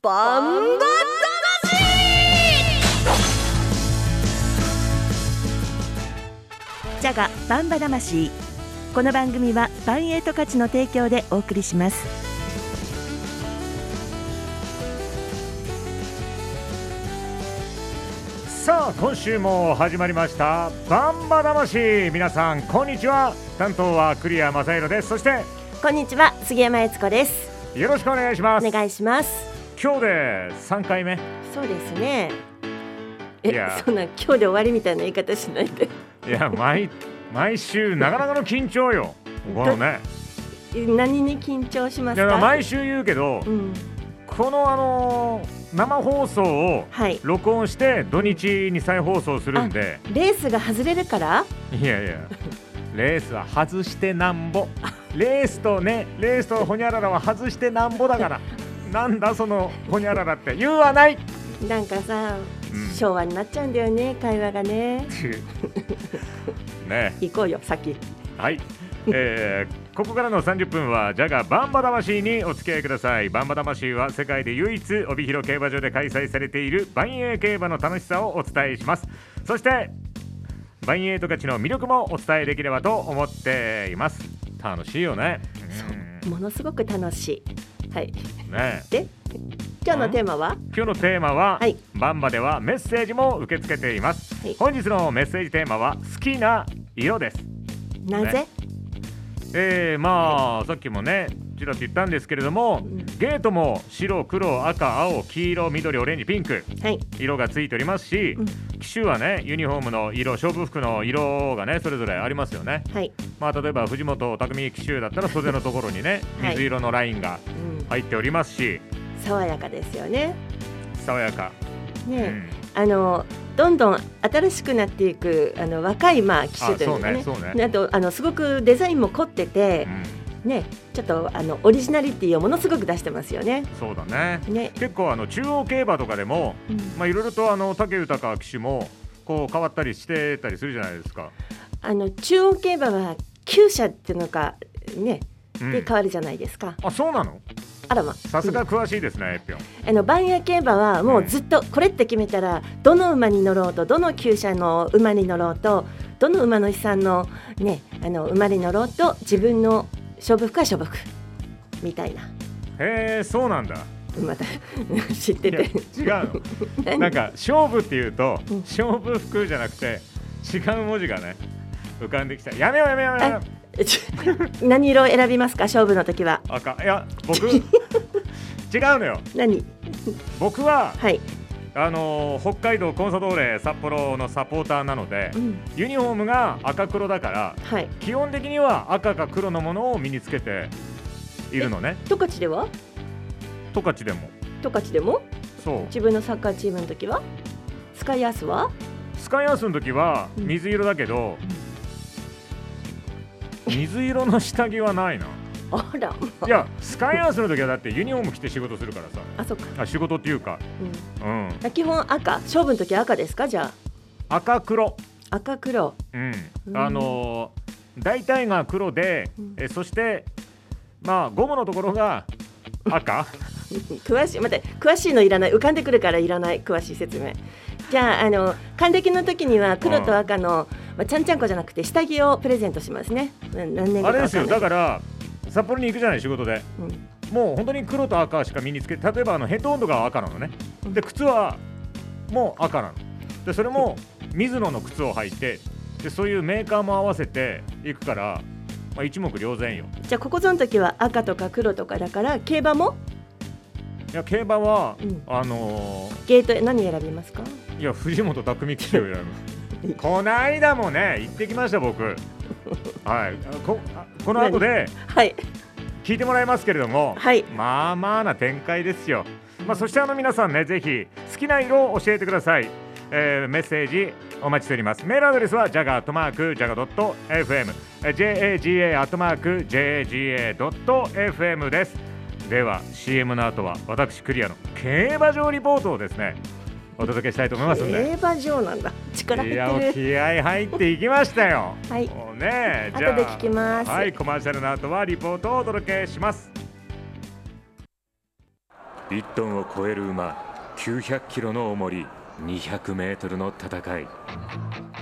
バンバジャガバンバ魂。この番組はバンエイト価値の提供でお送りします。さあ今週も始まりました。バンバ魂。皆さんこんにちは。担当はクリア正弘です。そしてこんにちは。杉山悦子です。よろしくお願いします。お願いします今日で三回目。そうですね。えいや。そんな今日で終わりみたいな言い方しないで。いや毎毎週なかなかの緊張よ。このね。何に緊張しまいすかや毎週言うけど、うん。このあのー生放送をはい。録音して土日に再放送するんで。レースが外れるから？いやいや。レースは外してなんぼ。レースとねレースとホニャララは外してなんぼだからなんだそのホニャララって。言うはない。なんかさ、うん。昭和になっちゃうんだよね会話がね。ね。行こうよ先。はい、えー ここからの30分はジャガバンバ魂にお付き合いください。バンバ魂は世界で唯一帯広競馬場で開催されている万栄競馬の楽しさをお伝えします。そして万栄と勝ちの魅力もお伝えできればと思っています。楽しいよね。うん。ものすごく楽しいはい。ね。で今日のテーマは？今日のテーマは、はい。バンバではメッセージも受け付けています、はい。本日のメッセージテーマは好きな色です。なぜ、えー、まあさっきもねちらっと言ったんですけれども、ん。ゲートも白黒赤青黄色緑オレンジピンク。はい。色がついておりますし、うん。機種はねユニフォームの色勝負服の色がねそれぞれありますよね。はい、まあ例えば藤本匠機種だったら袖のところにねはい。水色のラインがうん、入っておりますし、爽やかですよね。爽やか、ね、うん。あのどんどん新しくなっていくあの若いまあ機種というかね。あそうねね。あとあのすごくデザインも凝っててう、ん、ねちょっとあのオリジナリティをものすごく出してますよね。そうだね。ね、結構あの中央競馬とかでもうん。まあいろいろとあの武豊騎手もこう変わったりしてたりするじゃないですか。あの中央競馬は厩舎っていうのがねうん。で変わるじゃないですか。あそうなの？あらま。さすが詳しいですね、エピョン。あの番屋競馬はもうずっとこれって決めたらどの馬に乗ろうとどの厩舎の馬に乗ろうとどの馬の資産のねあの馬に乗ろうと自分の勝負服は勝負服みたいなへえ、そうなんだ。また 知っていや違てう なんか勝負っていうとうん勝負服じゃなくて違う文字がね浮かんできた。やめようやめようやめよう。ち 何色を選びますか？勝負の時は。赤。いや僕 違うのよ。何？僕ははい、あのー北海道コンサドーレ札幌のサポーターなのでうん、ユニフォームが赤黒だからはい。基本的には赤か黒のものを身につけているのね。十勝では？十勝でも。十勝でも？そう。自分のサッカーチームの時は？スカイアースは？スカイアースの時はうん。水色だけど、水色の下着はないな。あら。いや、スカイアースの時はだってユニフォーム着て仕事するからさ。あそっか、あ仕事っていうか、うん。うん、あ基本赤。勝負の時赤ですか？じゃ赤黒、あ赤黒。うん。うん。あのー大体が黒で、うん。えそしてまあゴムのところが赤。詳しい待って詳しいのいらない。浮かんでくるからいらない。詳しい説明。じゃああの還暦の時には黒と赤の、まあ、ちゃんちゃんこじゃなくて下着をプレゼントしますね。うん何年あれですよ。だから札幌に行くじゃない仕事で。うん。もう本当に黒と赤しか身につけて例えばあのヘッド温度が赤なのね。で靴はもう赤なの。でそれもミズノの靴を履いてでそういうメーカーも合わせていくから、まあ、一目瞭然よ。じゃあここぞの時は赤とか黒とかだから競馬も？いや競馬は、うん。あのゲート何選びますか？ーいや藤本匠騎手を選ぶ こないだもね行ってきました僕。はい。あこあこの後ではい。聞いてもらいますけれども、はい。まあまあな展開ですよ、まあ、そしてあの皆さんねぜひ好きな色を教えてください、えーメッセージお待ちしております。メールアドレスは jaga.jaga.fm jaga.jaga.fm です。では CM の後は私クリアの競馬場リポートをですねお届けしたいと思いますんで。競馬場なんだ。力入ってる。気合入っていきましたよ。はい。もうね後で聞きます。はいコマーシャルの後はリポートをお届けします。1トンを超える馬900キロの重り200メートルの戦い。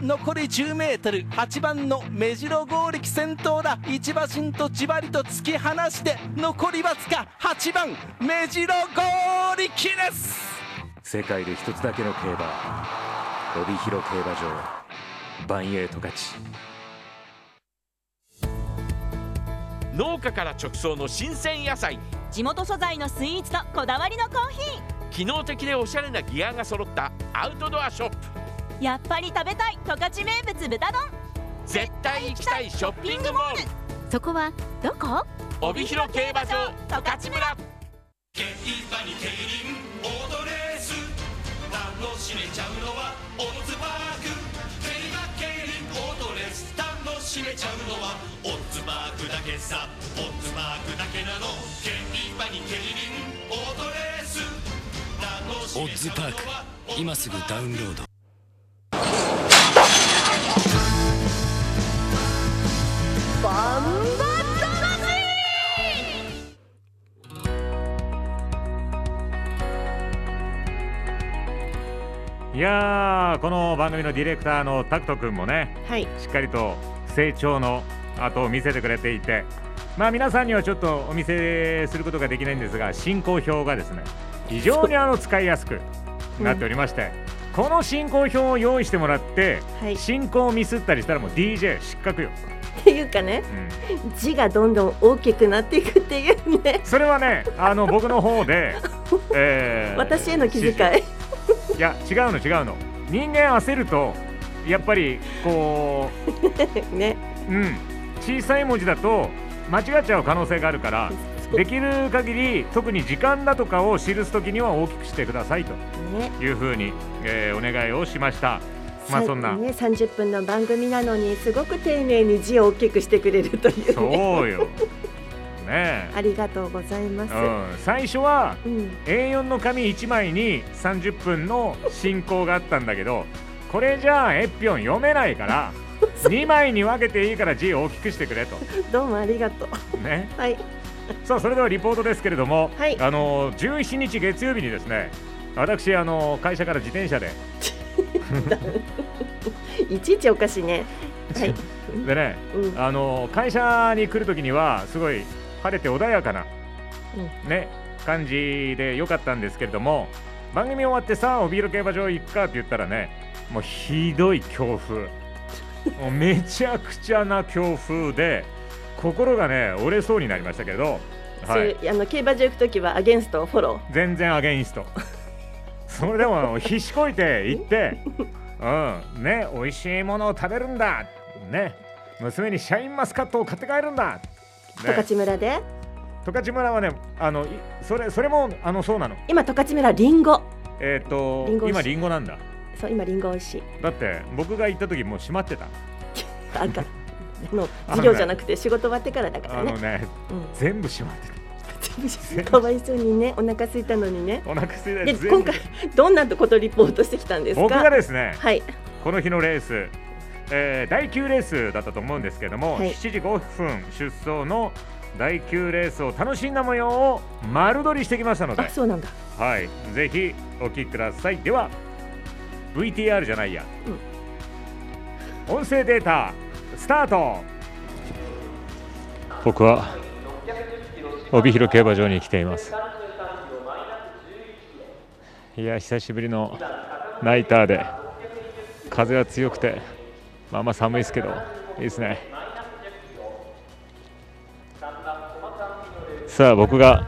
残り10メートル8番の目白剛力先頭だ。一馬身とじわりと突き放して残りわずか8番目白剛力です世界で一つだけの競馬帯広競馬場バンエイト勝ち。農家から直送の新鮮野菜。地元素材のスイーツとこだわりのコーヒー。機能的でおしゃれなギアが揃ったアウトドアショップ。やっぱり食べたい十勝名物豚丼。絶対行きたいショッピングモール。そこはどこ？帯広競馬場十勝村楽しめちゃうのはオッズパーク競馬競輪オートレース楽しめちゃうのはオッズパークだけさオッズパークだけなの競馬に競輪オートレース楽しめちゃうのはオッズパーク今すぐダウンロード。いやーこの番組のディレクターのタクト君もねはい。しっかりと成長の後を見せてくれていてまあ皆さんにはちょっとお見せすることができないんですが進行表がですね非常にあの使いやすくなっておりまして、この進行表を用意してもらって、はい。進行をミスったりしたらもう DJ 失格よ、っていうかねうん、字がどんどん大きくなっていくっていうね。それはねあの僕の方で、えー私への気遣いいや違うの違うの。人間焦るとやっぱりこ ね。う、うん、小さい文字だと間違っちゃう可能性があるから できる限り特に時間だとかを記すときには大きくしてくださいとね。いうふうに、えーお願いをしました。まあさそんな。ね30分の番組なのにすごく丁寧に字を大きくしてくれるというそねうよ。ね。ありがとうございます。え、うん、最初はうん。A4 の紙1枚に30分の進行があったんだけどこれじゃあエッピョン読めないから 2枚に分けていいから字を大きくしてくれと。どうもありがとう。ね、はい。さあそれではリポートですけれども、はい。あの17日月曜日にですね私あの会社から自転車で。いちいちおかしいね。はい。でねうん。あの会社に来るときにはすごい晴れて穏やかな、ね感じで良かったんですけれども番組終わってさあ帯広競馬場行くかって言ったらねもうひどい強風。もうめちゃくちゃな強風で心がね折れそうになりましたけど、はい、あの競馬場行くときはアゲンストフォロ全然アゲインストそれでも必死こいて行ってうんね美味しいものを食べるんだ。ね娘にシャインマスカットを買って帰るんだ。ー十勝村で。十勝村はねあのいそれそれもあのそうなの。今十勝村リンゴ。えっ、と今リンゴなんだ。そう今リンゴ美味しいだって僕が行った時もう閉まってた。あかの授業じゃなくて仕事終わってからだからね。あのねうん。全部閉まってかわいそうにねお腹空いたのにね。たお腹空いでて全部。今回どんなことリポートしてきたんですか？僕がですねはい。この日のレース、えー第9レースだったと思うんですけども、はい。7時5分出走の第9レースを楽しんだ模様を丸撮りしてきましたのであ、そうなんだ。はい、ぜひお聞きください。では VTR じゃないや、音声データスタート。僕は帯広競馬場に来ています。いや久しぶりのナイターで風は強くてまあまあ寒いですけどいいですね。さあ僕が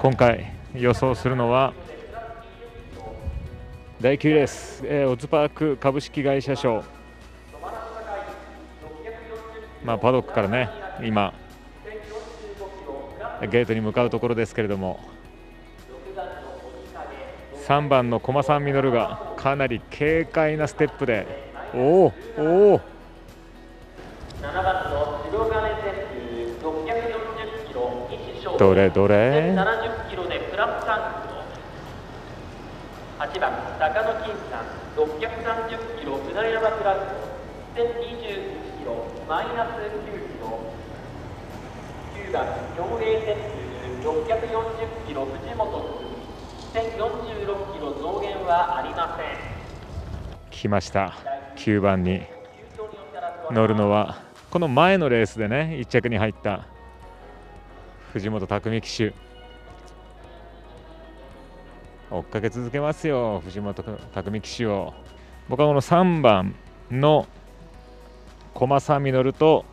今回予想するのは第9レース、えーオズパーク株式会社賞。まあパドックからね今ゲートに向かうところですけれども3番の駒さんミノルがかなり軽快なステップでおおおお7番の白金旋風640キロ西勝どれどれ？70キロでプラス3キロ8番高野金さん630キロ船山プラス1021キロマイナス9キロ9番競泳旋風640キロ藤本1046キロ増減はありません。来ました9番に乗るのはこの前のレースでね1着に入った藤本匠騎手。追っかけ続けますよ藤本匠騎手を。僕はこの3番の駒沢実と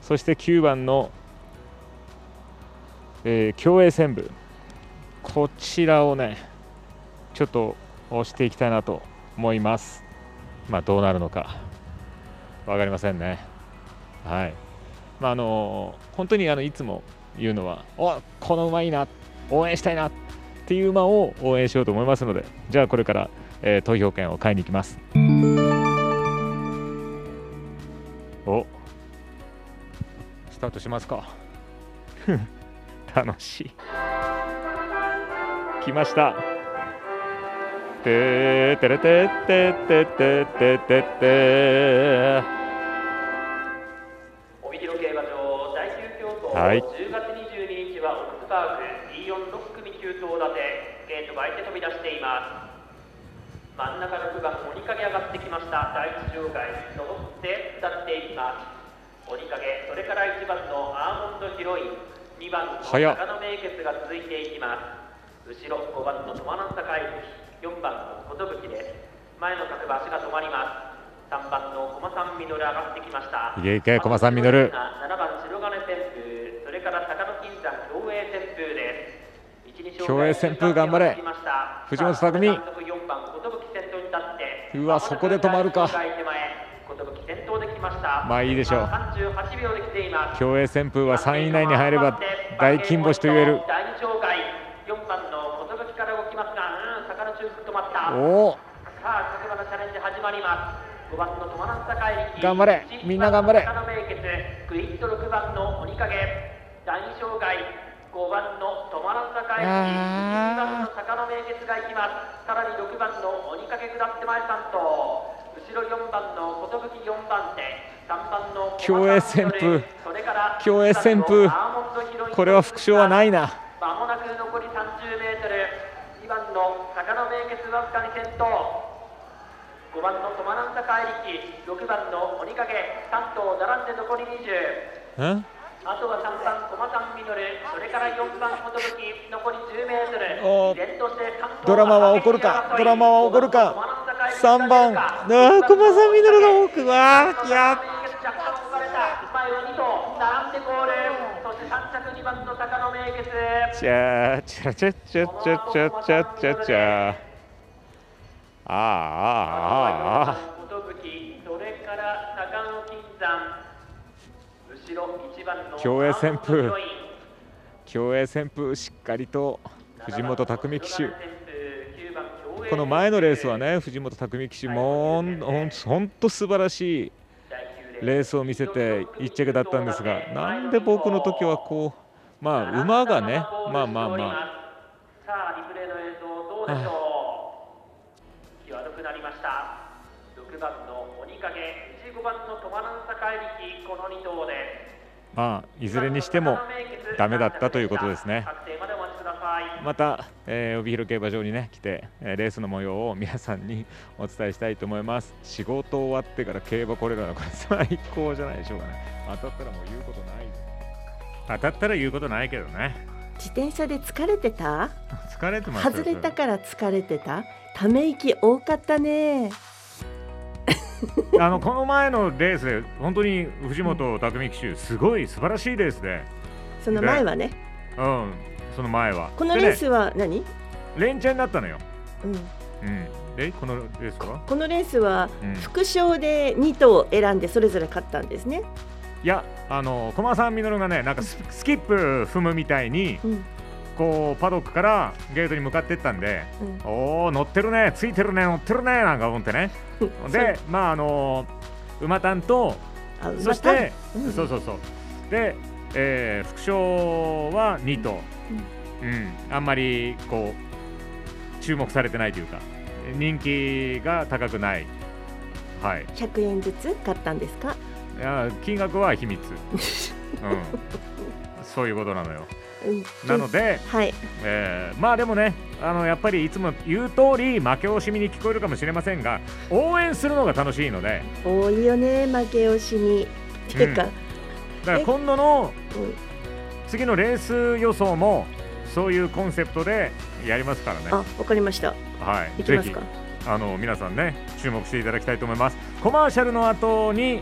そして9番の、えー競泳戦部。こちらをねちょっと押していきたいなと思います。まあどうなるのか。分かりませんね。はい。まああの本当にあのいつも言うのはおこの馬いいな。応援したいな。っていう馬を応援しようと思いますのでじゃあこれから、えー投票権を買いに行きます。お。スタートしますか。楽しい。来ました。てーてれてってってってってって。帯広競馬場第9競争、はい。10月22日はオックスパーク D46 組9頭立てゲートが開いて飛び出しています。真ん中6番鬼影上がってきました。第一場外登って下っていきます。鬼影それから1番のアーモンドヒロイン2番の野名月が続いていきます。後ろ5番のトマナンサカイ4番の寿です。前の各馬足が止まります。3番の駒さん実上がってきました。いけいけ駒さん実7番白金旋風それから坂野金山競泳旋風です。競泳旋風頑張れ。藤本匠4番寿先頭に立ってうわそこで止まるか。ました。まあいいでしょう。38秒で来ています。競泳旋風は3位以内に入れば大金星と言える第二障害4番の寿から動きますがうん坂の中腹止まったおおさあ、各馬のチャレンジ始まります。5番のトマナンサカエリキ頑張れ。みんな頑張れ。1番の名血クイット6番の鬼影。第二障害。5番のトマナンサカエリキ1番の坂の名血が行きます。さらに6番の鬼影下って前3頭後ろ4番の寿4番手。3番の競泳旋風。それから競泳旋風。これは副賞はないな。まもなく残り30メートル。2番の坂の名血わずかに先頭5番のトマナンサカエリキ6番の鬼影。3頭並んで残り20んあとは3番駒さんミノル。それから4番寿残り10メートル。おー。依然として3頭ドラマは起こるか？ドラマは起こるか？3番。あー駒さんミノルが多くわーいや若干押された前を2頭並んでゴールそして3着2番の坂の名月ちゃーちゃちゃちゃちゃちゃちゃちゃちゃあーあああそれから坂野金山後ろ1番の競泳旋風競泳旋風しっかりと藤本匠騎手この前のレースはね藤本匠騎手もほんほんと素晴らしいレースを見せて1着だったんですがなんで僕の時はこうまあ馬がねまあまあまあ。さあリプレイの映像どうでしょう？際どくなりました。6番の鬼影15番のトマナンサカエリキこの2頭で。まあいずれにしてもダメだったということですね。また、えー帯広競馬場にね来て、えーレースの模様を皆さんにお伝えしたいと思います。仕事終わってから競馬これらのこれ 最高じゃないでしょうかね。当たったらもう言うことない当たったら言うことないけどね。自転車で疲れてた？疲れてますよ外れたから疲れてた？ため息多かったね。あのこの前のレースで本当に藤本匠騎手すごい素晴らしいレースで。その前はね？うんその前は。このレースは何、でね連チャンになったのよ。うん、うん。でこのレースは？このレースはうん。副賞で2頭選んでそれぞれ勝ったんですね、いやあの駒さんみのるがねなんかススキップ踏むみたいにうん。こうパドックからゲートに向かってったんで、うん。おお乗ってるねついてるね乗ってるねなんか思ってね。でまああの馬単とそして、うん。そうそうそう。で、えー副賞は2頭、うん。あんまりこう注目されてないというか人気が高くない。はい。100円ずつ買ったんですか？いや金額は秘密、うん、そういうことなのよ。うん。なので、はい。えーまあでもねあのやっぱりいつも言う通り負け惜しみに聞こえるかもしれませんが応援するのが楽しいので。多いよね負け惜しみ。っていうか、だから今度のうん。次のレース予想もそういうコンセプトでやりますからね。あわかりました。はい、いきますか。ぜひあの皆さんね注目していただきたいと思います。コマーシャルの後に、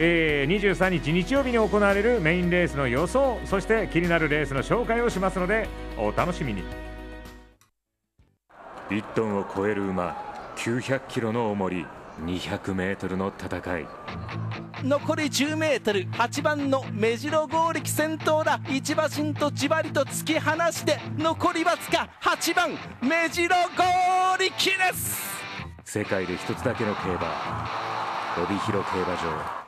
えー、23日日曜日に行われるメインレースの予想そして気になるレースの紹介をしますのでお楽しみに。1トンを超える馬900キロの重り200メートルの戦い。残り 10m8 番の目白剛力先頭だ。一馬身とじわりと突き放して残りわずか8番目白剛力です。世界で一つだけの競馬帯広競馬場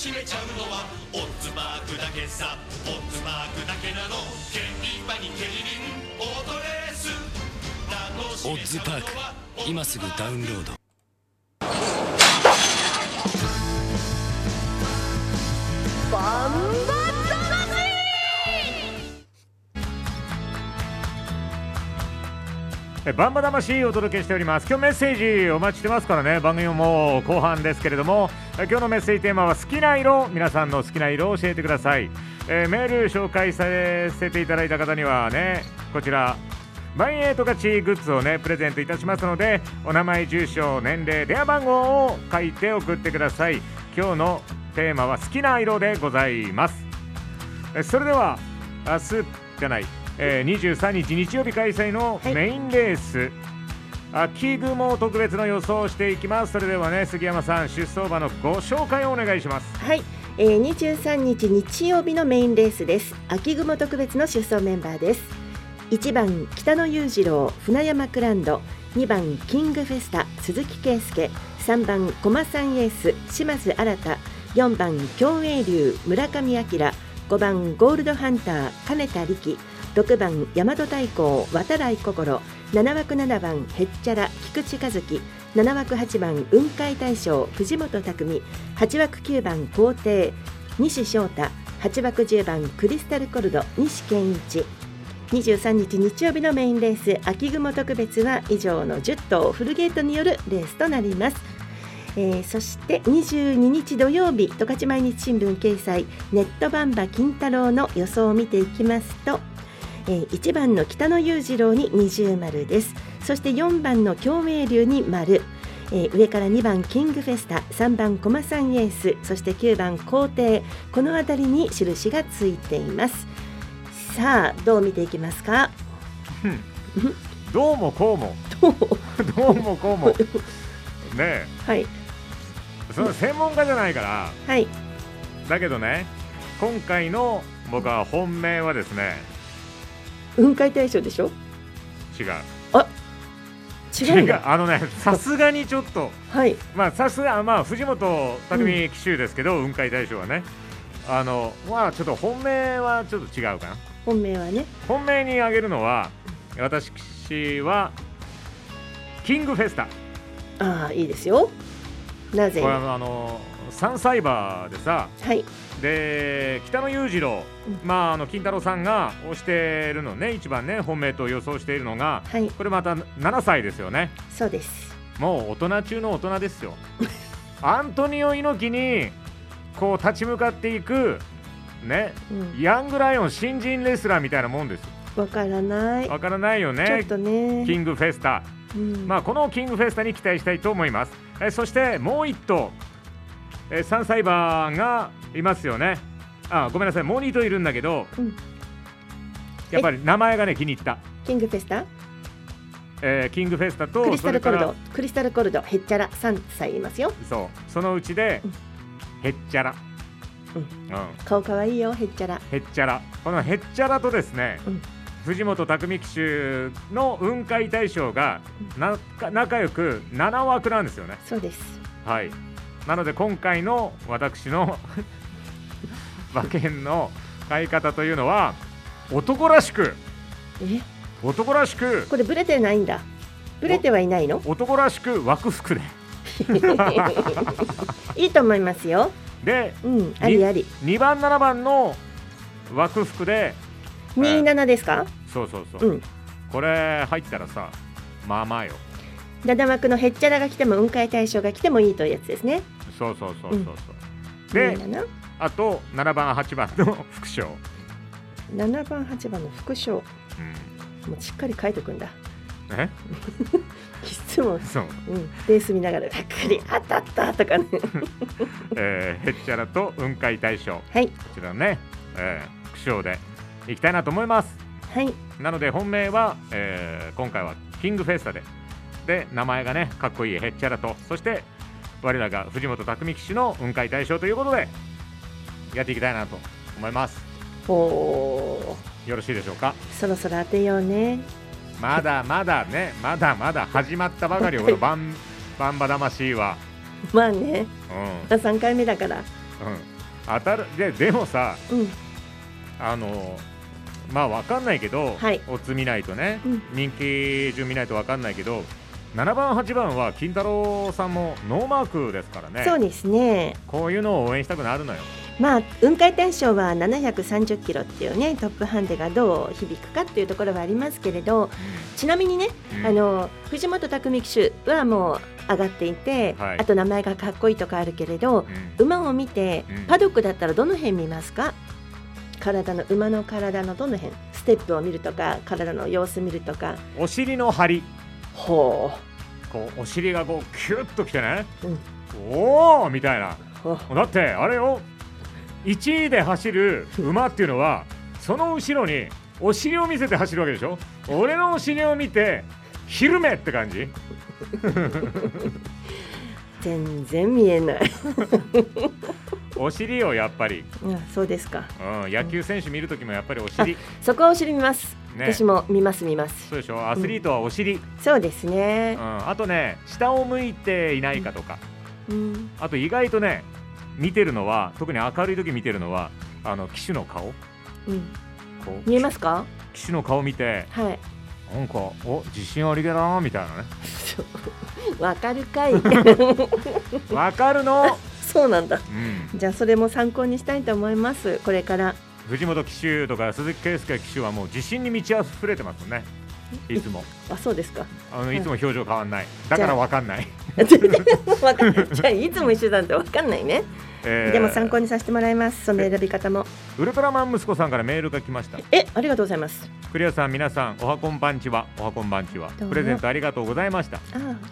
しめちゃうのはオッズマークだけさ。オッズマークだけなの。競馬に競輪オートレース。オッズパーク。今すぐダウンロード。えバンバ魂お届けしております。今日メッセージお待ちしてますからね。番組も後半ですけれども今日のメッセージテーマは好きな色。皆さんの好きな色を教えてください、えーメール紹介させていただいた方にはねこちらバンエイト勝ちグッズをねプレゼントいたしますのでお名前住所年齢電話番号を書いて送ってください。今日のテーマは好きな色でございます。えそれでは明日じゃない、えー23日日曜日開催のはい。メインレース、秋雲特別の予想をしていきます。それではね杉山さん出走馬のご紹介をお願いします。はい、えー、23日日曜日のメインレースです。秋雲特別の出走メンバーです。1番北野裕次郎船山クランド。2番キングフェスタ鈴木圭介。3番駒さんエース島津新。4番共栄流村上明。5番ゴールドハンター金田力6番大和太鼓渡来心7枠7番へっちゃら菊池和樹7枠8番雲海大将藤本匠8枠9番皇帝西翔太8枠10番クリスタルコルド西健一。23日日曜日のメインレース秋雲特別は以上の10頭フルゲートによるレースとなります、えーそして22日土曜日十勝毎日新聞掲載ネットバンバ金太郎の予想を見ていきますと、えー1番の北野裕次郎に二重丸です。そして4番の共鳴流に丸。えー上から2番キングフェスタ3番コマサンエース。そして9番皇帝。この辺りに印がついています。さあどう見ていきますか？どうもこうも。どうどうもこうも。ねえ。はい。その専門家じゃないから。はい。だけどね今回の僕は本命はですね雲海大賞でしょ？違う。違うあのねさすがにちょっと。はい。まあさすがまあ藤本匠騎手ですけど、雲海大賞はね。あのまあちょっと本命はちょっと違うかな。本命はね。本命に挙げるのは私はキングフェスタ。ああいいですよ。なぜ？これはあの3歳馬でさはい。で北野裕次郎、うん。まああの金太郎さんが推しているのね一番ね本命と予想しているのがはい。これまた7歳ですよね。そうです。もう大人中の大人ですよ。アントニオ猪木にこう立ち向かっていくねうん。ヤングライオン新人レスラーみたいなもんです。わからない。わからないよちょっねとね。キングフェスタ。うん。まあ、このキングフェスタに期待したいと思います。えーそしてもう1頭、えー、3歳馬がいますよね。あごめんなさい、もう2頭いるんだけど、うん。やっぱり名前がね気に入った、キングフェスタ？えーキングフェスタとクリスタルコルド。クリスタルコルド。へっちゃら。3歳いますよ。らそう。そのうちで、うん。へっちゃら。うん。うん、顔可愛いよへっちゃら。へっちゃら。このへっちゃらとですね、うん。藤本匠騎手の雲海大将がな仲良く7枠なんですよね。そうです。はいなので今回の私の 馬券の買い方というのは男らしくえ？男らしくこれブレてないんだ。ブレてはいないの？男らしく枠服で。いいと思いますよ。でうんありあり。2番7番の枠服で27ですか？そうそうそう、うん。これ入ったらさまあまあよ。七枠のへっちゃらが来ても雲海大将が来てもいいというやつですねそうそうそうそうそう、で27あと7番8番の副賞、7番8番の副賞もうん、うしっかり書いとくんだ。え？質問。そう、うん。レース見ながら「わかり当たった」とかね。えー、へっちゃらと雲海大賞はい。こちらね、えー副賞でいきたいなと思います。はい。なので本命は、えー今回はキングフェスタで。で名前がねかっこいいへっちゃらと。そして我らが藤本匠騎手の雲海大賞ということでやっていきたいなと思います。おー。よろしいでしょうか？そろそろ当てようね。まだまだねまだまだ始まったばかりよこのバンバンバ魂は。まあね。うん。3回目だから。うん。当たるででもさうん。あのまあわかんないけど、はい。オッズ見ないとね、うん。人気順見ないとわかんないけど7番8番は金太郎さんもノーマークですからね。そうですね。こういうのを応援したくなるのよ。まあ雲海大賞は730キロっていうねトップハンデがどう響くかっていうところはありますけれどちなみにね、うん。あの藤本匠騎手はもう上がっていて、はい。あと名前がかっこいいとかあるけれどうん。馬を見て、うん。パドックだったらどの辺見ますか？体の馬の体のどの辺？ステップを見るとか体の様子見るとか。お尻の張りほこうお尻がこうキュッときてね、うん。おおみたいな。だってあれよ。1位で走る馬っていうのはその後ろにお尻を見せて走るわけでしょ。俺のお尻を見て昼目って感じ。全然見えない、お尻をやっぱり、うん、そうですか。うん、野球選手見るときもやっぱりお尻、そこはお尻見ます、ね。私も見ます見ます。そうでしょ？アスリートはお尻、うん。そうですね、あとね下を向いていないかとか、うん、あと意外とね見てるのは特に明るい時見てるのはあの騎手の顔。うん、こう見えますか？騎手の顔見てはい。なんかお自信ありげだなみたいなね。わかるかい。わかるの、そうなんだ。うん、じゃあそれも参考にしたいと思います。これから藤本騎手とか鈴木圭介騎手はもう自信に満ち溢れてますね。いつも。あそうですか。あのい。つも表情変わんない。だからわかんない、じゃあい。つも一緒なんてわかんないね、えーでも参考にさせてもらいます。その選び方も。ウルトラマン息子さんからメールが来ました。えありがとうございます。クリアさん皆さんおはこんばんちは。おはこんばんちは。プレゼントありがとうございました。あ。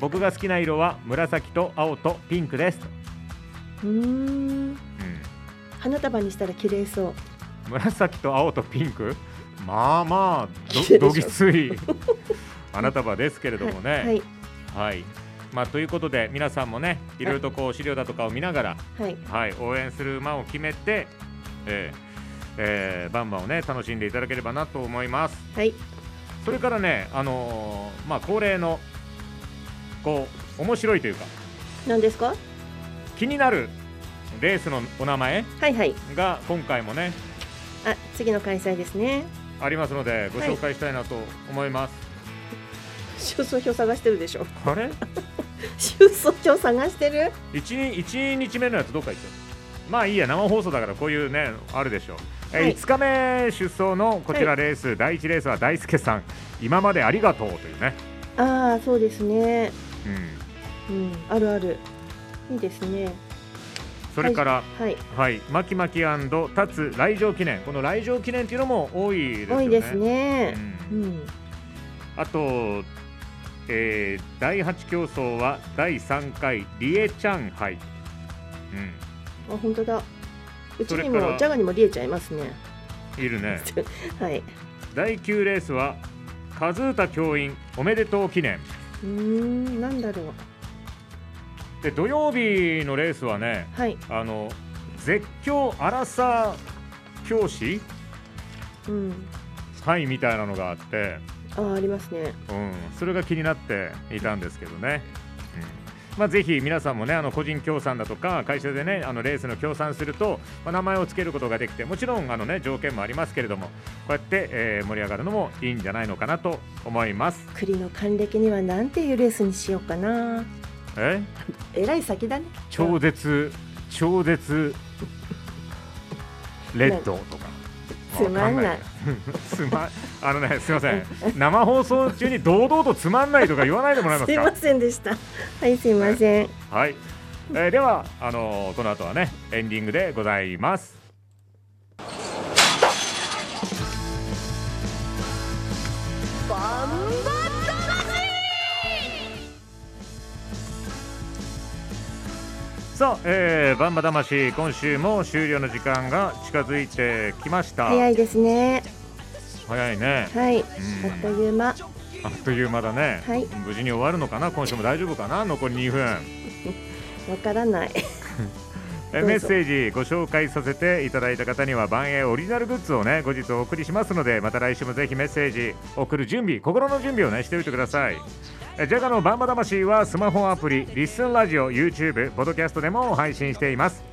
僕が好きな色は紫と青とピンクです、うーん。うん、花束にしたら綺麗そう紫と青とピンク？まあまあどどぎつい。花束ですけれどもね。はい。はい。はい、まあ、ということで皆さんもねいろいろとこう資料だとかを見ながら、はい。はい、応援する馬を決めて、えーえーバンバンをね楽しんでいただければなと思います。はい。それからねあのーまあ恒例のこう面白いというか何ですか？気になるレースのお名前はいはい。が今回もねあ次の開催ですね。ありますのでご紹介したいなと思います、出走表探してるでしょ。あれ？出走表探してる？1, 1日目のやつどっか行っちゃうまあいいや生放送だからこういうねあるでしょう、えーはい。5日目出走のこちらレース、第1レースは大輔さん。今までありがとうというね、ああそうですね。うん、うんあるある。いいですねそれから、はい。はい、マキマキ立つ来場記念。この来場記念っていうのも多いですよね。多いですね。ううん。んあと、えー第8競争は第3回リエチャン杯、うん、あ本当だ。うちにもジャガにもリエちゃんいますね。いるね。はい。第9レースは和歌教員おめでとう記念。うーんなんだろうで土曜日のレースはねはい。あの絶叫アラサー教師？うん。会みたいなのがあって、あーありますね。うん、それが気になっていたんですけどね。うん。まあ、ぜひ皆さんもねあの個人協賛だとか会社でねあのレースの協賛すると、まあ、名前を付けることができてもちろんあの、ね、条件もありますけれどもこうやって、えー盛り上がるのもいいんじゃないのかなと思います。栗の還暦にはなんていうレースにしようかなえ？え？らい先だね。超絶超絶レッドとか。つまんない。つまあのねすみません。生放送中に堂々とつまんないとか言わないでもらえますすかいませんでした。はいすいません。はい、えーではあのーこの後はねエンディングでございますさあ、えー、バンバ魂今週も終了の時間が近づいてきました。早いですね。早いね。はい、ん。あっという間。あっという間だね、はい。無事に終わるのかな？今週も大丈夫かな？残り2分。わからないメッセージご紹介させていただいた方には万栄オリジナルグッズをね後日お送りしますのでまた来週もぜひメッセージ送る準備心の準備をねしておいてください。えジャガのバンバ魂はスマホアプリリッスンラジオ YouTube ポッドキャストでも配信しています。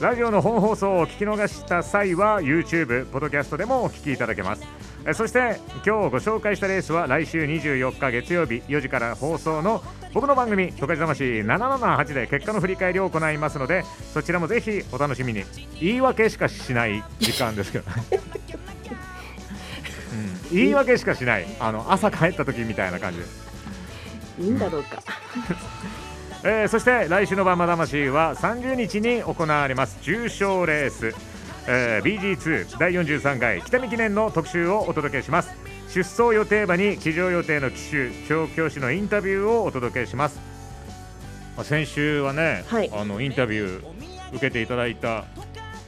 ラジオの本放送を聞き逃した際は YouTube ポッドキャストでもお聞きいただけます。えそして今日ご紹介したレースは来週24日月曜日4時から放送の僕の番組「十勝魂778」で結果の振り返りを行いますのでそちらもぜひお楽しみに。言い訳しかしない時間ですけど、うん、言い訳しかしない。あの朝帰った時みたいな感じ。いいんだろうか。えーそして来週のバンバ魂は30日に行われます。重賞レース、えー BG2 第43回北見記念の特集をお届けします。出走予定馬に騎乗予定の騎手調教師のインタビューをお届けします。まあ先週はね、はい。あのインタビュー受けていただいた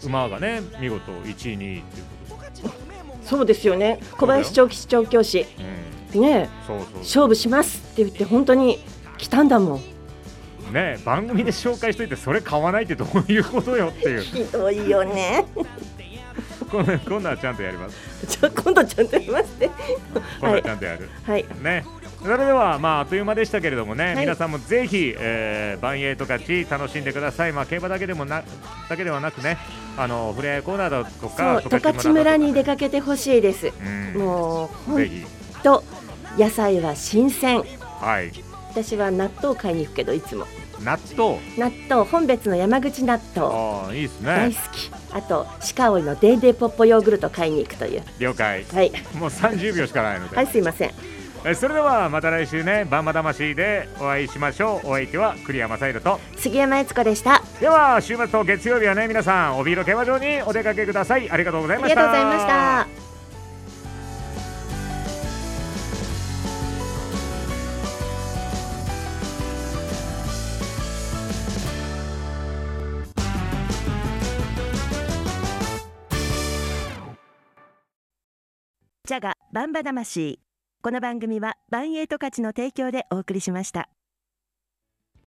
馬がね見事1位2位ということで、そうですよね。小林長吉調教師。うん、ね勝負しますって言って本当に来たんだもんね番組で紹介しといてそれ買わないってどういうことよっていう。ひどいよね。今度はちゃんとやります。じゃあ今度ちゃんと言いますね。今度ははいちゃんとやる、はい。ね。それではまああっという間でしたけれどもね、はい。皆さんもぜひ、えー、万栄十勝楽しんでください。まあ競馬だけでもなだけではなくねあのフレアコーナーだとそうか十勝村に出かけてほしいです。うん。もう本ぜひ。当野菜は新鮮。はい。私は納豆買いに行くけどいつも納豆。納豆本別の山口納豆。ああいいですね。大好き。あと鹿追いのデイデイポッポヨーグルト買いに行くという。了解。はい。もう30秒しかないので、はいすいません。えそれではまた来週ねバンバ魂でお会いしましょう。お相手は栗山サイドと。杉山悦子でした。では週末と月曜日はね皆さん帯広競馬場にお出かけください。ありがとうございあました。りがとうございましたジャガバンバ魂。この番組はバンエイト価値の提供でお送りしました。